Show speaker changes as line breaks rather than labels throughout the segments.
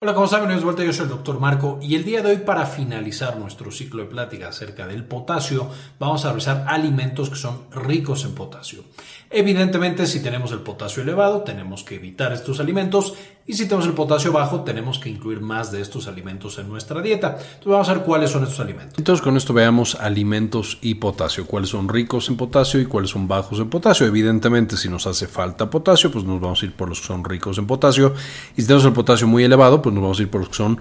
Hola, ¿cómo están? Bienvenidos de vuelta, yo soy el doctor Marco y el día de hoy para finalizar nuestro ciclo de plática acerca del potasio vamos a revisar alimentos que son ricos en potasio. Evidentemente, si tenemos el potasio elevado, tenemos que evitar estos alimentos y si tenemos el potasio bajo, tenemos que incluir más de estos alimentos en nuestra dieta. Entonces vamos a ver cuáles son estos alimentos. Entonces con esto veamos alimentos y potasio, cuáles son ricos en potasio y cuáles son bajos en potasio. Evidentemente, si nos hace falta potasio, pues nos vamos a ir por los que son ricos en potasio y si tenemos el potasio muy elevado, pues nos vamos a ir por los que son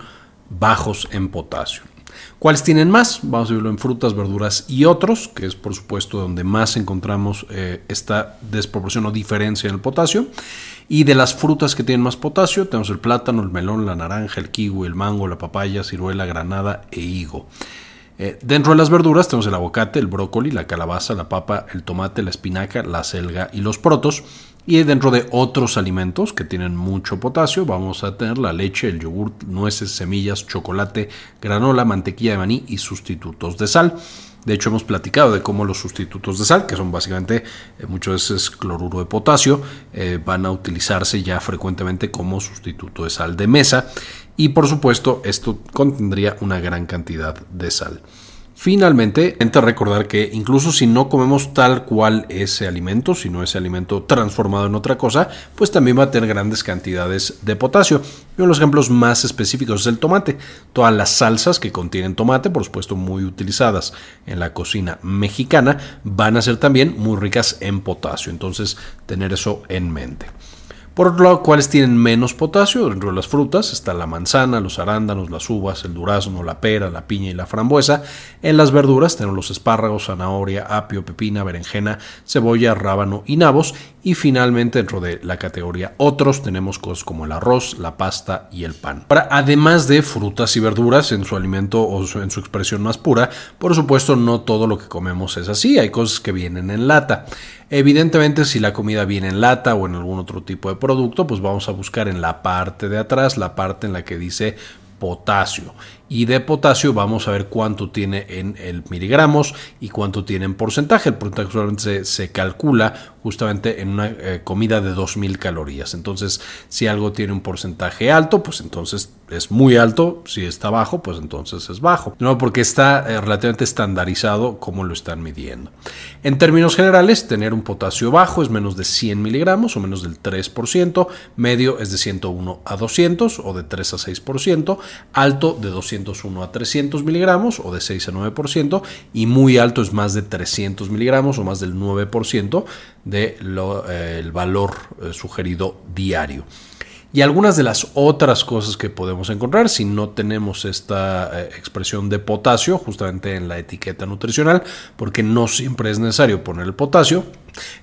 bajos en potasio. ¿Cuáles tienen más? Vamos a verlo en frutas, verduras y otros, que es por supuesto donde más encontramos eh, esta desproporción o diferencia en el potasio. Y de las frutas que tienen más potasio, tenemos el plátano, el melón, la naranja, el kiwi, el mango, la papaya, ciruela, granada e higo. Eh, dentro de las verduras tenemos el aguacate, el brócoli, la calabaza, la papa, el tomate, la espinaca, la selga y los protos. Y dentro de otros alimentos que tienen mucho potasio, vamos a tener la leche, el yogur, nueces, semillas, chocolate, granola, mantequilla de maní y sustitutos de sal. De hecho, hemos platicado de cómo los sustitutos de sal, que son básicamente eh, muchas veces cloruro de potasio, eh, van a utilizarse ya frecuentemente como sustituto de sal de mesa. Y por supuesto, esto contendría una gran cantidad de sal. Finalmente, entre recordar que incluso si no comemos tal cual ese alimento, si no ese alimento transformado en otra cosa, pues también va a tener grandes cantidades de potasio. Uno de los ejemplos más específicos es el tomate. Todas las salsas que contienen tomate, por supuesto muy utilizadas en la cocina mexicana, van a ser también muy ricas en potasio. Entonces, tener eso en mente. Por otro lado, ¿cuáles tienen menos potasio? Dentro de las frutas está la manzana, los arándanos, las uvas, el durazno, la pera, la piña y la frambuesa. En las verduras tenemos los espárragos, zanahoria, apio, pepina, berenjena, cebolla, rábano y nabos. Y finalmente, dentro de la categoría otros, tenemos cosas como el arroz, la pasta y el pan. Ahora, además de frutas y verduras en su alimento o en su expresión más pura, por supuesto, no todo lo que comemos es así. Hay cosas que vienen en lata. Evidentemente, si la comida viene en lata o en algún otro tipo de producto, pues vamos a buscar en la parte de atrás, la parte en la que dice potasio. Y de potasio vamos a ver cuánto tiene en el miligramos y cuánto tiene en porcentaje. El porcentaje solamente se, calcula justamente en una eh, comida de 2000 calorías. Entonces, si algo tiene un porcentaje alto, pues entonces es muy alto. Si está bajo, pues entonces es bajo. No, porque está eh, relativamente estandarizado cómo lo están midiendo. En términos generales, tener un potasio bajo es menos de 100 miligramos o menos del 3%. Medio es de 101 a 200 o de 3 a 6% alto de 201 a 300 miligramos o de 6 a 9% y muy alto es más de 300 miligramos o más del 9% del de eh, valor eh, sugerido diario. Y algunas de las otras cosas que podemos encontrar si no tenemos esta eh, expresión de potasio justamente en la etiqueta nutricional, porque no siempre es necesario poner el potasio,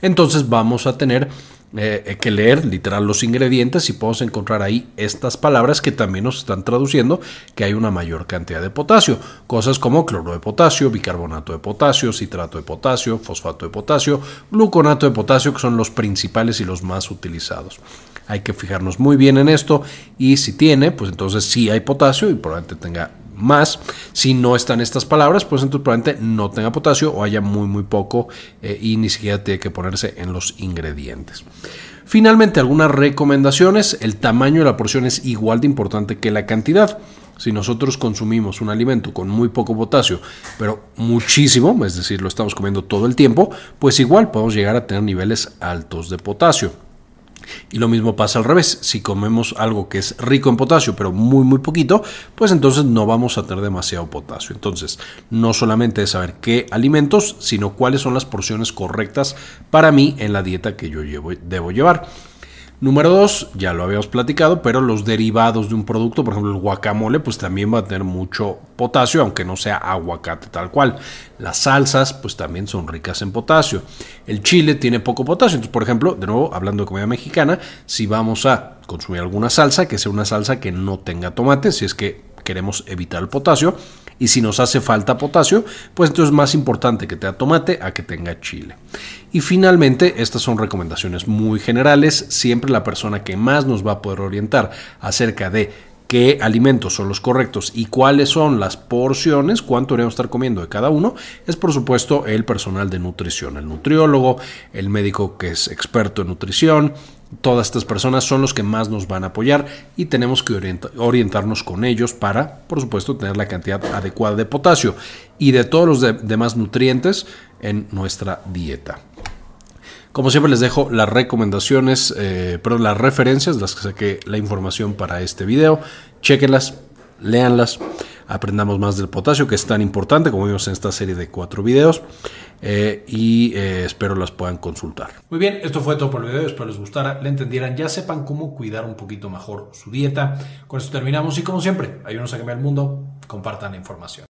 entonces vamos a tener eh, que leer literal los ingredientes y podemos encontrar ahí estas palabras que también nos están traduciendo que hay una mayor cantidad de potasio. Cosas como cloro de potasio, bicarbonato de potasio, citrato de potasio, fosfato de potasio, gluconato de potasio, que son los principales y los más utilizados. Hay que fijarnos muy bien en esto y si tiene, pues entonces sí hay potasio y probablemente tenga más. Si no están estas palabras, pues entonces probablemente no tenga potasio o haya muy muy poco eh, y ni siquiera tiene que ponerse en los ingredientes. Finalmente, algunas recomendaciones. El tamaño de la porción es igual de importante que la cantidad. Si nosotros consumimos un alimento con muy poco potasio, pero muchísimo, es decir, lo estamos comiendo todo el tiempo, pues igual podemos llegar a tener niveles altos de potasio. Y lo mismo pasa al revés. Si comemos algo que es rico en potasio, pero muy, muy poquito, pues entonces no vamos a tener demasiado potasio. Entonces, no solamente es saber qué alimentos, sino cuáles son las porciones correctas para mí en la dieta que yo debo llevar. Número dos, ya lo habíamos platicado, pero los derivados de un producto, por ejemplo el guacamole, pues también va a tener mucho potasio, aunque no sea aguacate tal cual. Las salsas, pues también son ricas en potasio. El chile tiene poco potasio. Entonces, por ejemplo, de nuevo, hablando de comida mexicana, si vamos a consumir alguna salsa, que sea una salsa que no tenga tomate, si es que queremos evitar el potasio, y si nos hace falta potasio, pues entonces es más importante que tenga tomate a que tenga chile. Y finalmente, estas son recomendaciones muy generales. Siempre la persona que más nos va a poder orientar acerca de qué alimentos son los correctos y cuáles son las porciones, cuánto deberíamos estar comiendo de cada uno, es por supuesto el personal de nutrición, el nutriólogo, el médico que es experto en nutrición, todas estas personas son los que más nos van a apoyar y tenemos que orientarnos con ellos para, por supuesto, tener la cantidad adecuada de potasio y de todos los demás nutrientes en nuestra dieta. Como siempre les dejo las recomendaciones, eh, pero las referencias las que saqué la información para este video. Chequenlas, léanlas, aprendamos más del potasio, que es tan importante como vimos en esta serie de cuatro videos. Eh, y eh, espero las puedan consultar. Muy bien, esto fue todo por el video, espero les gustara, le entendieran, ya sepan cómo cuidar un poquito mejor su dieta. Con esto terminamos y como siempre, ayúdenos a cambiar el mundo, compartan la información.